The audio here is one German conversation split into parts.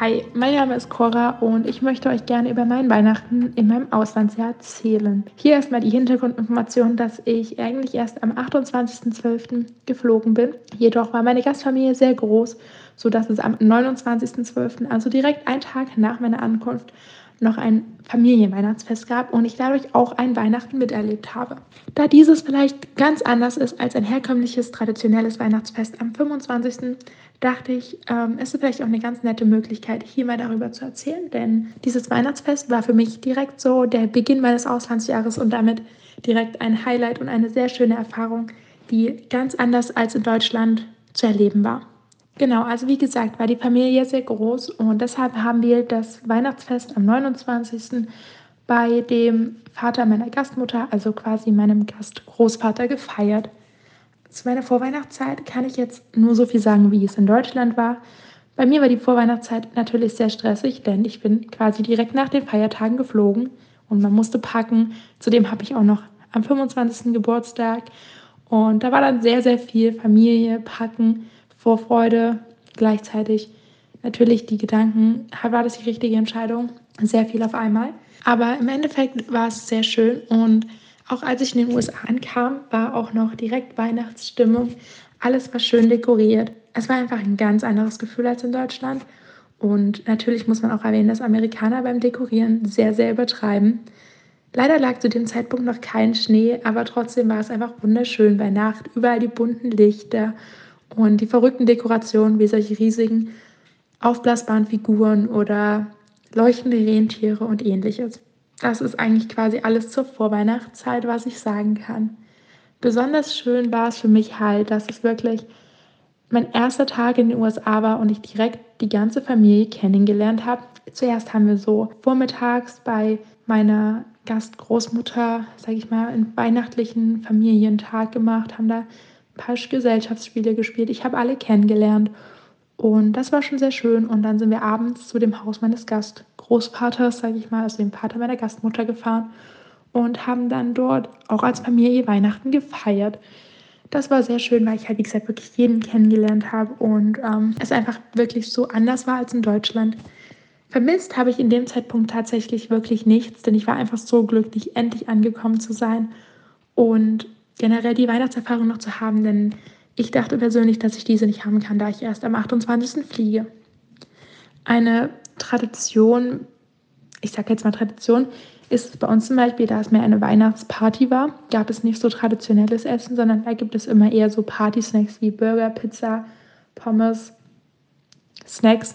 Hi, mein Name ist Cora und ich möchte euch gerne über mein Weihnachten in meinem Auslandsjahr erzählen. Hier erstmal die Hintergrundinformation, dass ich eigentlich erst am 28.12. geflogen bin. Jedoch war meine Gastfamilie sehr groß, sodass es am 29.12., also direkt einen Tag nach meiner Ankunft, noch ein Familienweihnachtsfest gab und ich dadurch auch ein Weihnachten miterlebt habe. Da dieses vielleicht ganz anders ist als ein herkömmliches, traditionelles Weihnachtsfest am 25. dachte ich, ähm, es ist vielleicht auch eine ganz nette Möglichkeit, hier mal darüber zu erzählen, denn dieses Weihnachtsfest war für mich direkt so der Beginn meines Auslandsjahres und damit direkt ein Highlight und eine sehr schöne Erfahrung, die ganz anders als in Deutschland zu erleben war. Genau, also wie gesagt, war die Familie sehr groß und deshalb haben wir das Weihnachtsfest am 29. bei dem Vater meiner Gastmutter, also quasi meinem Gastgroßvater, gefeiert. Zu meiner Vorweihnachtszeit kann ich jetzt nur so viel sagen, wie es in Deutschland war. Bei mir war die Vorweihnachtszeit natürlich sehr stressig, denn ich bin quasi direkt nach den Feiertagen geflogen und man musste packen. Zudem habe ich auch noch am 25. Geburtstag und da war dann sehr, sehr viel Familie, Packen Vorfreude, gleichzeitig natürlich die Gedanken, war das die richtige Entscheidung? Sehr viel auf einmal. Aber im Endeffekt war es sehr schön und auch als ich in den USA ankam, war auch noch direkt Weihnachtsstimmung. Alles war schön dekoriert. Es war einfach ein ganz anderes Gefühl als in Deutschland. Und natürlich muss man auch erwähnen, dass Amerikaner beim Dekorieren sehr, sehr übertreiben. Leider lag zu dem Zeitpunkt noch kein Schnee, aber trotzdem war es einfach wunderschön bei Nacht. Überall die bunten Lichter und die verrückten Dekorationen wie solche riesigen aufblasbaren Figuren oder leuchtende Rentiere und ähnliches. Das ist eigentlich quasi alles zur Vorweihnachtszeit, was ich sagen kann. Besonders schön war es für mich halt, dass es wirklich mein erster Tag in den USA war und ich direkt die ganze Familie kennengelernt habe. Zuerst haben wir so vormittags bei meiner Gastgroßmutter, sage ich mal, einen weihnachtlichen Familientag gemacht, haben da paar Gesellschaftsspiele gespielt. Ich habe alle kennengelernt. Und das war schon sehr schön. Und dann sind wir abends zu dem Haus meines Gastgroßvaters, sage ich mal, also dem Vater meiner Gastmutter gefahren und haben dann dort auch als Familie Weihnachten gefeiert. Das war sehr schön, weil ich halt, wie gesagt, wirklich jeden kennengelernt habe und ähm, es einfach wirklich so anders war als in Deutschland. Vermisst habe ich in dem Zeitpunkt tatsächlich wirklich nichts, denn ich war einfach so glücklich, endlich angekommen zu sein und generell die Weihnachtserfahrung noch zu haben, denn ich dachte persönlich, dass ich diese nicht haben kann, da ich erst am 28. fliege. Eine Tradition, ich sage jetzt mal Tradition, ist bei uns zum Beispiel, da es mehr eine Weihnachtsparty war, gab es nicht so traditionelles Essen, sondern da gibt es immer eher so Party-Snacks wie Burger, Pizza, Pommes, Snacks.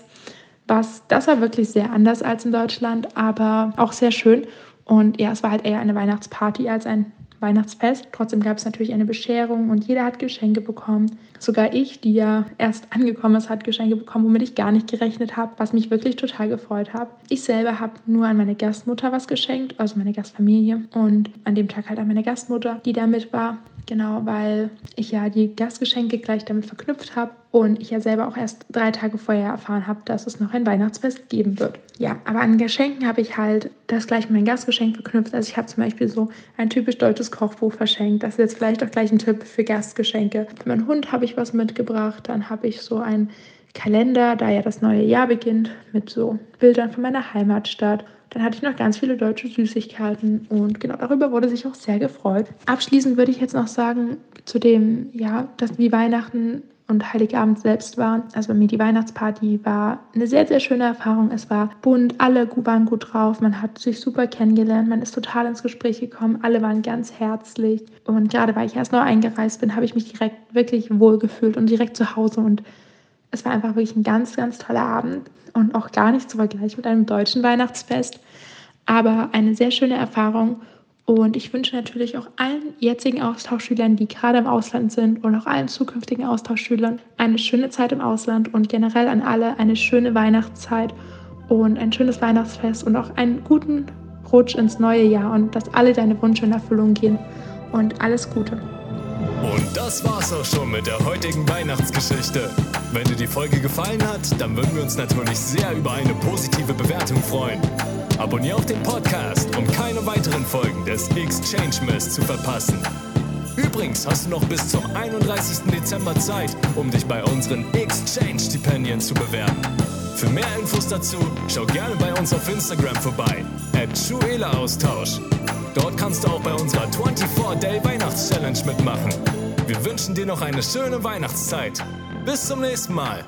Was, das war wirklich sehr anders als in Deutschland, aber auch sehr schön. Und ja, es war halt eher eine Weihnachtsparty als ein Weihnachtsfest. Trotzdem gab es natürlich eine Bescherung und jeder hat Geschenke bekommen. Sogar ich, die ja erst angekommen ist, hat Geschenke bekommen, womit ich gar nicht gerechnet habe, was mich wirklich total gefreut hat. Ich selber habe nur an meine Gastmutter was geschenkt, also meine Gastfamilie und an dem Tag halt an meine Gastmutter, die da mit war. Genau, weil ich ja die Gastgeschenke gleich damit verknüpft habe und ich ja selber auch erst drei Tage vorher erfahren habe, dass es noch ein Weihnachtsfest geben wird. Ja, aber an Geschenken habe ich halt das gleich mit meinem Gastgeschenk verknüpft. Also ich habe zum Beispiel so ein typisch deutsches Kochbuch verschenkt. Das ist jetzt vielleicht auch gleich ein Tipp für Gastgeschenke. Für meinen Hund habe ich was mitgebracht. Dann habe ich so ein Kalender, da ja das neue Jahr beginnt, mit so Bildern von meiner Heimatstadt. Dann hatte ich noch ganz viele deutsche Süßigkeiten und genau darüber wurde sich auch sehr gefreut. Abschließend würde ich jetzt noch sagen, zu dem, ja, dass wie Weihnachten und Heiligabend selbst waren. Also bei mir die Weihnachtsparty war eine sehr, sehr schöne Erfahrung. Es war bunt, alle waren gut drauf, man hat sich super kennengelernt, man ist total ins Gespräch gekommen, alle waren ganz herzlich. Und gerade weil ich erst neu eingereist bin, habe ich mich direkt wirklich wohl gefühlt und direkt zu Hause und es war einfach wirklich ein ganz, ganz toller Abend und auch gar nicht zu vergleichen mit einem deutschen Weihnachtsfest, aber eine sehr schöne Erfahrung. Und ich wünsche natürlich auch allen jetzigen Austauschschülern, die gerade im Ausland sind und auch allen zukünftigen Austauschschülern eine schöne Zeit im Ausland und generell an alle eine schöne Weihnachtszeit und ein schönes Weihnachtsfest und auch einen guten Rutsch ins neue Jahr und dass alle deine Wünsche in Erfüllung gehen und alles Gute. Und das war's auch schon mit der heutigen Weihnachtsgeschichte. Wenn dir die Folge gefallen hat, dann würden wir uns natürlich sehr über eine positive Bewertung freuen. Abonnier auch den Podcast, um keine weiteren Folgen des Exchange Mess zu verpassen. Übrigens hast du noch bis zum 31. Dezember Zeit, um dich bei unseren Exchange-Stipendien zu bewerben. Für mehr Infos dazu schau gerne bei uns auf Instagram vorbei, at Austausch. Dort kannst du auch bei unserer 24-Day Weihnachts-Challenge mitmachen. Wir wünschen dir noch eine schöne Weihnachtszeit. Bis zum nächsten Mal.